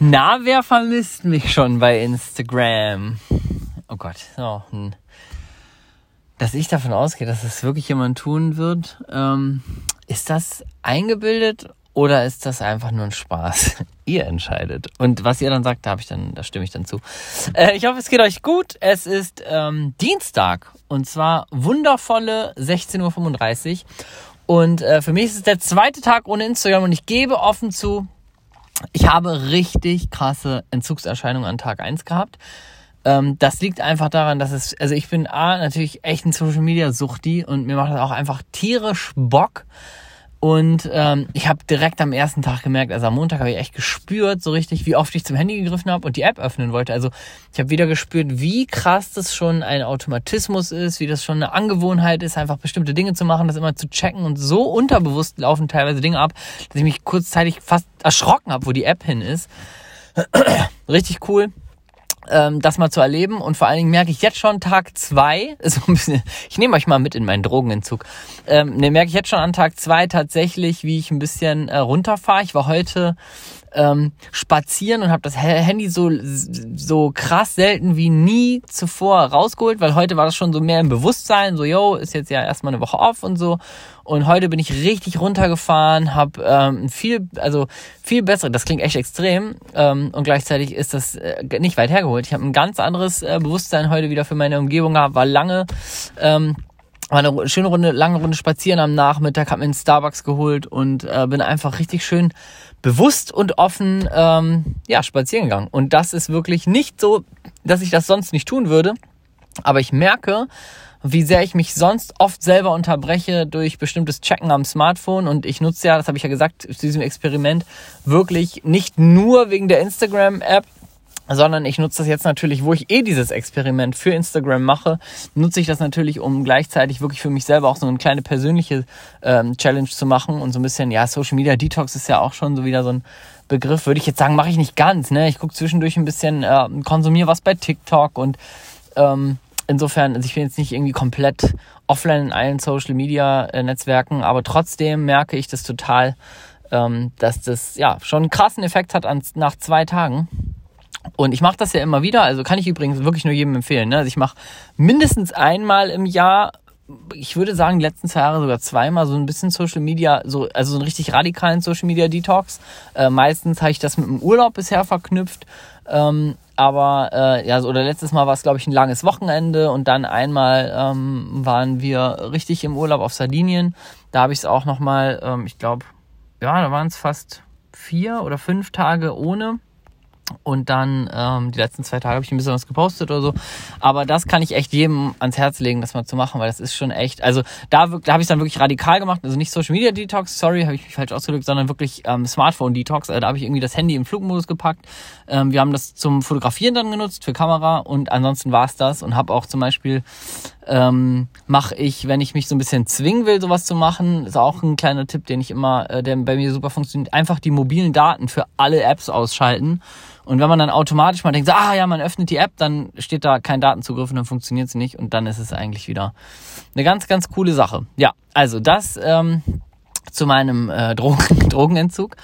Na, wer vermisst mich schon bei Instagram? Oh Gott, so, hm. dass ich davon ausgehe, dass es wirklich jemand tun wird. Ähm, ist das eingebildet oder ist das einfach nur ein Spaß? ihr entscheidet. Und was ihr dann sagt, da habe ich dann, da stimme ich dann zu. Äh, ich hoffe, es geht euch gut. Es ist ähm, Dienstag und zwar wundervolle 16.35 Uhr. Und äh, für mich ist es der zweite Tag ohne Instagram und ich gebe offen zu, ich habe richtig krasse Entzugserscheinungen an Tag 1 gehabt. Ähm, das liegt einfach daran, dass es, also ich bin A, natürlich echt ein Social Media Suchti und mir macht das auch einfach tierisch Bock. Und ähm, ich habe direkt am ersten Tag gemerkt, also am Montag habe ich echt gespürt, so richtig, wie oft ich zum Handy gegriffen habe und die App öffnen wollte. Also ich habe wieder gespürt, wie krass das schon ein Automatismus ist, wie das schon eine Angewohnheit ist, einfach bestimmte Dinge zu machen, das immer zu checken. Und so unterbewusst laufen teilweise Dinge ab, dass ich mich kurzzeitig fast erschrocken habe, wo die App hin ist. richtig cool ähm, das mal zu erleben. Und vor allen Dingen merke ich jetzt schon Tag zwei, so ein bisschen, ich nehme euch mal mit in meinen Drogenentzug. Ähm, ne, merke ich jetzt schon an Tag zwei tatsächlich, wie ich ein bisschen äh, runterfahre. Ich war heute ähm, spazieren und habe das Handy so so krass selten wie nie zuvor rausgeholt, weil heute war das schon so mehr im Bewusstsein, so yo, ist jetzt ja erstmal eine Woche off und so. Und heute bin ich richtig runtergefahren, habe ähm, viel, also viel bessere, das klingt echt extrem ähm, und gleichzeitig ist das äh, nicht weit hergeholt. Ich habe ein ganz anderes äh, Bewusstsein heute wieder für meine Umgebung gehabt, war lange ähm, war eine schöne Runde, lange Runde spazieren am Nachmittag, habe mir einen Starbucks geholt und äh, bin einfach richtig schön bewusst und offen ähm, ja, spazieren gegangen. Und das ist wirklich nicht so, dass ich das sonst nicht tun würde. Aber ich merke, wie sehr ich mich sonst oft selber unterbreche durch bestimmtes Checken am Smartphone. Und ich nutze ja, das habe ich ja gesagt, zu diesem Experiment wirklich nicht nur wegen der Instagram-App, sondern ich nutze das jetzt natürlich, wo ich eh dieses Experiment für Instagram mache, nutze ich das natürlich, um gleichzeitig wirklich für mich selber auch so eine kleine persönliche ähm, Challenge zu machen und so ein bisschen, ja, Social Media Detox ist ja auch schon so wieder so ein Begriff, würde ich jetzt sagen, mache ich nicht ganz, ne? Ich gucke zwischendurch ein bisschen, äh, konsumiere was bei TikTok und ähm, insofern, also ich bin jetzt nicht irgendwie komplett offline in allen Social Media äh, Netzwerken, aber trotzdem merke ich das total, ähm, dass das ja schon einen krassen Effekt hat an, nach zwei Tagen und ich mache das ja immer wieder, also kann ich übrigens wirklich nur jedem empfehlen. Ne? Also ich mache mindestens einmal im Jahr, ich würde sagen, die letzten zwei Jahre sogar zweimal so ein bisschen Social Media, so, also so einen richtig radikalen Social Media Detox. Äh, meistens habe ich das mit dem Urlaub bisher verknüpft. Ähm, aber äh, ja, so, oder letztes Mal war es, glaube ich, ein langes Wochenende und dann einmal ähm, waren wir richtig im Urlaub auf Sardinien. Da habe ich es auch nochmal, ähm, ich glaube, ja, da waren es fast vier oder fünf Tage ohne. Und dann ähm, die letzten zwei Tage habe ich ein bisschen was gepostet oder so. Aber das kann ich echt jedem ans Herz legen, das mal zu machen, weil das ist schon echt. Also da, da habe ich dann wirklich radikal gemacht. Also nicht Social Media Detox, sorry, habe ich mich falsch ausgedrückt, sondern wirklich ähm, Smartphone Detox. Also da habe ich irgendwie das Handy im Flugmodus gepackt. Ähm, wir haben das zum Fotografieren dann genutzt für Kamera und ansonsten war es das und habe auch zum Beispiel ähm, mache ich, wenn ich mich so ein bisschen zwingen will, sowas zu machen, ist auch ein kleiner Tipp, den ich immer, äh, der bei mir super funktioniert, einfach die mobilen Daten für alle Apps ausschalten und wenn man dann automatisch mal denkt, ah ja, man öffnet die App, dann steht da kein Datenzugriff und dann funktioniert sie nicht und dann ist es eigentlich wieder eine ganz, ganz coole Sache. Ja, also das ähm, zu meinem äh, Drogen Drogenentzug.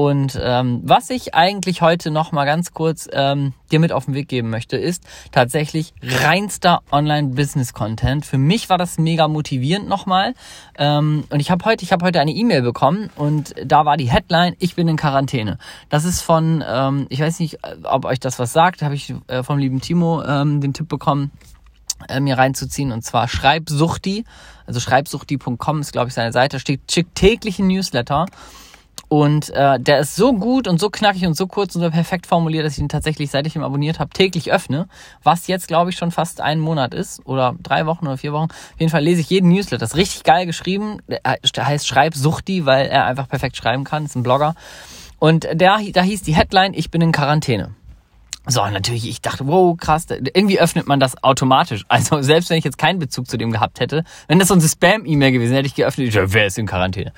Und ähm, was ich eigentlich heute noch mal ganz kurz ähm, dir mit auf den Weg geben möchte, ist tatsächlich reinster Online-Business-Content. Für mich war das mega motivierend nochmal. Ähm, und ich habe heute, ich habe heute eine E-Mail bekommen und da war die Headline: Ich bin in Quarantäne. Das ist von, ähm, ich weiß nicht, ob euch das was sagt. Habe ich äh, vom lieben Timo ähm, den Tipp bekommen äh, mir reinzuziehen und zwar Schreibsuchti, also schreibsuchti.com ist glaube ich seine Seite, steht schickt täglich ein Newsletter und äh, der ist so gut und so knackig und so kurz und so perfekt formuliert, dass ich ihn tatsächlich, seit ich ihn abonniert habe, täglich öffne. Was jetzt, glaube ich, schon fast einen Monat ist. Oder drei Wochen oder vier Wochen. Auf jeden Fall lese ich jeden Newsletter. Das ist richtig geil geschrieben. Der heißt Schreibsuchti, weil er einfach perfekt schreiben kann. Ist ein Blogger. Und der, da hieß die Headline, ich bin in Quarantäne. So, natürlich, ich dachte, wow, krass, irgendwie öffnet man das automatisch. Also selbst wenn ich jetzt keinen Bezug zu dem gehabt hätte, wenn das so eine Spam-E-Mail gewesen hätte ich geöffnet, ich dachte, wer ist in Quarantäne?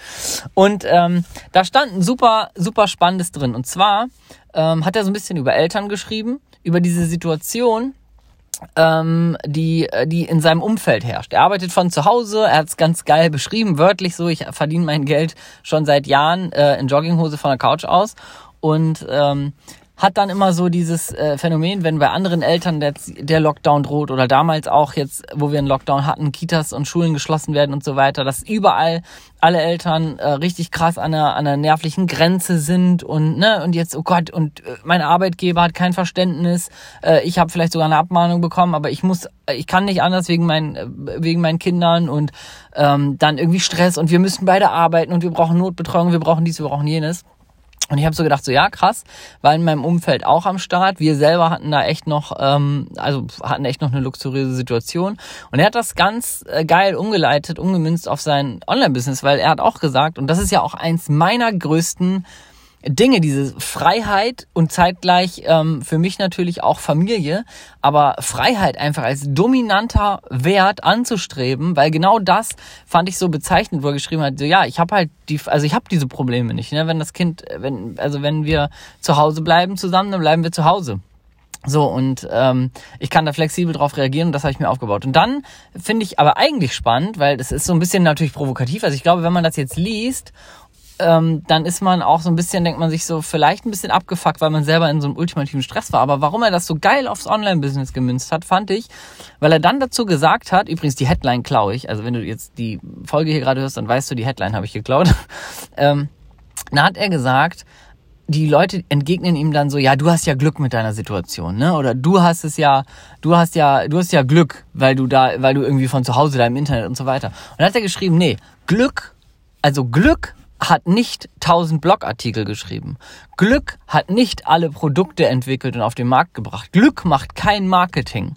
Und ähm, da stand ein super, super Spannendes drin. Und zwar ähm, hat er so ein bisschen über Eltern geschrieben, über diese Situation, ähm, die, die in seinem Umfeld herrscht. Er arbeitet von zu Hause, er hat es ganz geil beschrieben, wörtlich so, ich verdiene mein Geld schon seit Jahren äh, in Jogginghose von der Couch aus. Und ähm, hat dann immer so dieses äh, Phänomen, wenn bei anderen Eltern der, der Lockdown droht oder damals auch jetzt, wo wir einen Lockdown hatten, Kitas und Schulen geschlossen werden und so weiter, dass überall alle Eltern äh, richtig krass an einer, an einer nervlichen Grenze sind und ne und jetzt oh Gott und äh, mein Arbeitgeber hat kein Verständnis, äh, ich habe vielleicht sogar eine Abmahnung bekommen, aber ich muss, äh, ich kann nicht anders wegen meinen äh, wegen meinen Kindern und ähm, dann irgendwie Stress und wir müssen beide arbeiten und wir brauchen Notbetreuung, wir brauchen dies, wir brauchen jenes. Und ich habe so gedacht, so ja, krass, war in meinem Umfeld auch am Start. Wir selber hatten da echt noch, ähm, also hatten echt noch eine luxuriöse Situation. Und er hat das ganz äh, geil umgeleitet, umgemünzt auf sein Online-Business, weil er hat auch gesagt, und das ist ja auch eins meiner größten Dinge, diese Freiheit und zeitgleich ähm, für mich natürlich auch Familie, aber Freiheit einfach als dominanter Wert anzustreben, weil genau das fand ich so bezeichnend, wo er geschrieben hat, so ja, ich habe halt die, also ich habe diese Probleme nicht, ne? wenn das Kind, wenn, also wenn wir zu Hause bleiben zusammen, dann bleiben wir zu Hause. So, und ähm, ich kann da flexibel drauf reagieren und das habe ich mir aufgebaut. Und dann finde ich aber eigentlich spannend, weil das ist so ein bisschen natürlich provokativ. Also ich glaube, wenn man das jetzt liest ähm, dann ist man auch so ein bisschen, denkt man sich so, vielleicht ein bisschen abgefuckt, weil man selber in so einem ultimativen Stress war. Aber warum er das so geil aufs Online-Business gemünzt hat, fand ich, weil er dann dazu gesagt hat, übrigens die Headline klaue ich, also wenn du jetzt die Folge hier gerade hörst, dann weißt du, die Headline habe ich geklaut. ähm, dann hat er gesagt, die Leute entgegnen ihm dann so, ja, du hast ja Glück mit deiner Situation, ne? Oder du hast es ja, du hast ja, du hast ja Glück, weil du da, weil du irgendwie von zu Hause da im Internet und so weiter. Und dann hat er geschrieben, nee, Glück, also Glück hat nicht tausend Blogartikel geschrieben. Glück hat nicht alle Produkte entwickelt und auf den Markt gebracht. Glück macht kein Marketing.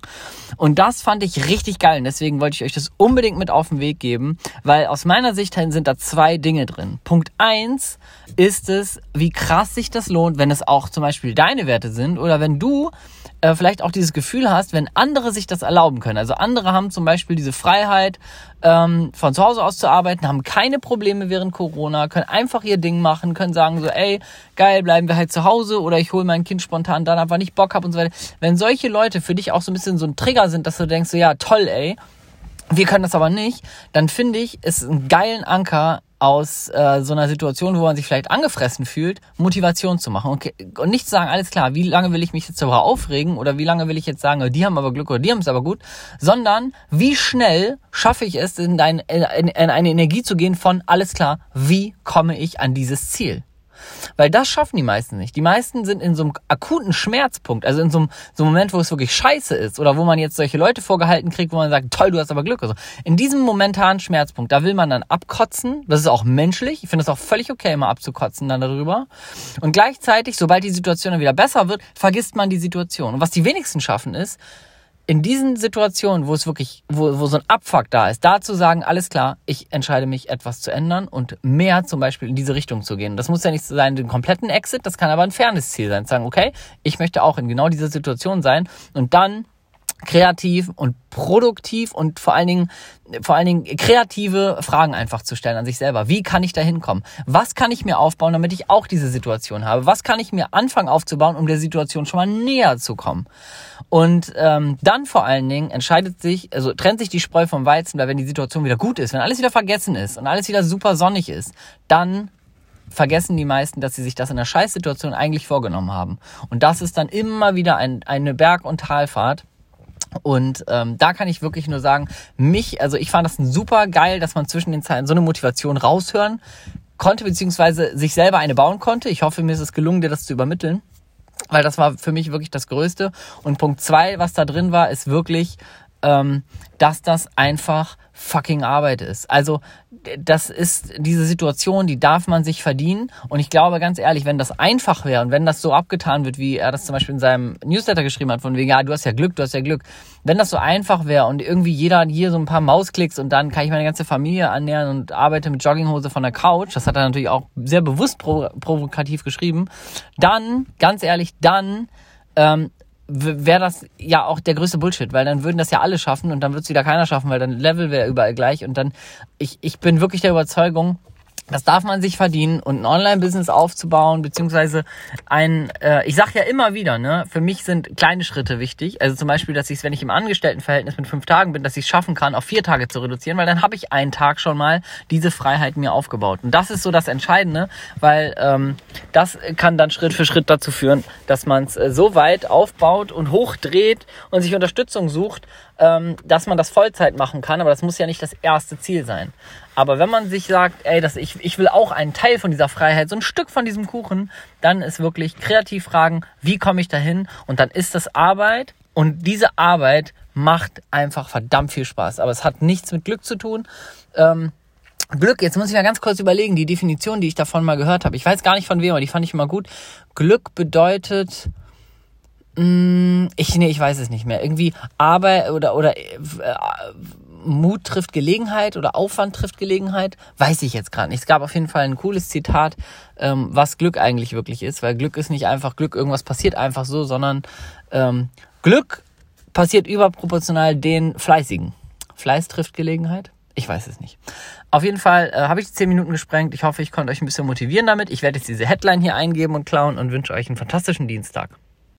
Und das fand ich richtig geil und deswegen wollte ich euch das unbedingt mit auf den Weg geben, weil aus meiner Sicht sind da zwei Dinge drin. Punkt eins ist es, wie krass sich das lohnt, wenn es auch zum Beispiel deine Werte sind oder wenn du äh, vielleicht auch dieses Gefühl hast, wenn andere sich das erlauben können. Also andere haben zum Beispiel diese Freiheit, ähm, von zu Hause aus zu arbeiten, haben keine Probleme während Corona, können einfach ihr Ding machen, können sagen so, ey, geil, bleiben wir halt zu Hause oder ich hole mein Kind spontan dann ab, wann ich Bock habe und so weiter. Wenn solche Leute für dich auch so ein bisschen so ein Trigger sind, dass du denkst so, ja, toll, ey, wir können das aber nicht, dann finde ich, ist ein geilen Anker aus äh, so einer Situation, wo man sich vielleicht angefressen fühlt, Motivation zu machen. Okay. Und nicht zu sagen, alles klar, wie lange will ich mich jetzt darüber aufregen oder wie lange will ich jetzt sagen, oh, die haben aber Glück oder die haben es aber gut, sondern wie schnell schaffe ich es, in, dein, in, in eine Energie zu gehen von, alles klar, wie komme ich an dieses Ziel? Weil das schaffen die meisten nicht. Die meisten sind in so einem akuten Schmerzpunkt, also in so einem, so einem Moment, wo es wirklich scheiße ist oder wo man jetzt solche Leute vorgehalten kriegt, wo man sagt, toll, du hast aber Glück. Also in diesem momentanen Schmerzpunkt, da will man dann abkotzen. Das ist auch menschlich. Ich finde es auch völlig okay, mal abzukotzen dann darüber. Und gleichzeitig, sobald die Situation dann wieder besser wird, vergisst man die Situation. Und was die wenigsten schaffen ist, in diesen Situationen, wo es wirklich, wo, wo so ein Abfuck da ist, da zu sagen, alles klar, ich entscheide mich, etwas zu ändern und mehr zum Beispiel in diese Richtung zu gehen. Das muss ja nicht sein, den kompletten Exit, das kann aber ein Fairness-Ziel sein. Zu sagen, okay, ich möchte auch in genau dieser Situation sein und dann kreativ und produktiv und vor allen Dingen vor allen Dingen kreative Fragen einfach zu stellen an sich selber. Wie kann ich da hinkommen? Was kann ich mir aufbauen, damit ich auch diese Situation habe? Was kann ich mir anfangen aufzubauen, um der Situation schon mal näher zu kommen? Und ähm, dann vor allen Dingen entscheidet sich, also trennt sich die Spreu vom Weizen, weil wenn die Situation wieder gut ist, wenn alles wieder vergessen ist und alles wieder super sonnig ist, dann vergessen die meisten, dass sie sich das in der Scheißsituation eigentlich vorgenommen haben. Und das ist dann immer wieder ein, eine Berg- und Talfahrt und ähm, da kann ich wirklich nur sagen, mich, also ich fand das super geil, dass man zwischen den Zeilen so eine Motivation raushören konnte, beziehungsweise sich selber eine bauen konnte. Ich hoffe, mir ist es gelungen, dir das zu übermitteln. Weil das war für mich wirklich das Größte. Und Punkt zwei, was da drin war, ist wirklich, ähm, dass das einfach fucking Arbeit ist. Also das ist diese Situation, die darf man sich verdienen. Und ich glaube ganz ehrlich, wenn das einfach wäre und wenn das so abgetan wird, wie er das zum Beispiel in seinem Newsletter geschrieben hat, von wegen, ja, du hast ja Glück, du hast ja Glück. Wenn das so einfach wäre und irgendwie jeder hier so ein paar Mausklicks und dann kann ich meine ganze Familie annähern und arbeite mit Jogginghose von der Couch, das hat er natürlich auch sehr bewusst provokativ geschrieben, dann, ganz ehrlich, dann ähm, wäre das ja auch der größte Bullshit, weil dann würden das ja alle schaffen und dann wird es wieder keiner schaffen, weil dann Level wäre überall gleich und dann, ich, ich bin wirklich der Überzeugung, das darf man sich verdienen und ein Online-Business aufzubauen, beziehungsweise ein, äh, ich sag ja immer wieder, ne, für mich sind kleine Schritte wichtig. Also zum Beispiel, dass ich es, wenn ich im Angestelltenverhältnis mit fünf Tagen bin, dass ich es schaffen kann, auf vier Tage zu reduzieren, weil dann habe ich einen Tag schon mal diese Freiheit mir aufgebaut. Und das ist so das Entscheidende, weil ähm, das kann dann Schritt für Schritt dazu führen, dass man es äh, so weit aufbaut und hochdreht und sich Unterstützung sucht, ähm, dass man das Vollzeit machen kann. Aber das muss ja nicht das erste Ziel sein. Aber wenn man sich sagt, ey, das, ich, ich will auch einen Teil von dieser Freiheit, so ein Stück von diesem Kuchen, dann ist wirklich kreativ fragen, wie komme ich dahin? Und dann ist das Arbeit. Und diese Arbeit macht einfach verdammt viel Spaß. Aber es hat nichts mit Glück zu tun. Ähm, Glück, jetzt muss ich mal ganz kurz überlegen, die Definition, die ich davon mal gehört habe. Ich weiß gar nicht von wem, aber die fand ich immer gut. Glück bedeutet, ich, nee, ich weiß es nicht mehr. Irgendwie Arbeit oder, oder äh, Mut trifft Gelegenheit oder Aufwand trifft Gelegenheit, weiß ich jetzt gerade nicht. Es gab auf jeden Fall ein cooles Zitat, ähm, was Glück eigentlich wirklich ist, weil Glück ist nicht einfach Glück, irgendwas passiert einfach so, sondern ähm, Glück passiert überproportional den Fleißigen. Fleiß trifft Gelegenheit? Ich weiß es nicht. Auf jeden Fall äh, habe ich die 10 Minuten gesprengt. Ich hoffe, ich konnte euch ein bisschen motivieren damit. Ich werde jetzt diese Headline hier eingeben und klauen und wünsche euch einen fantastischen Dienstag.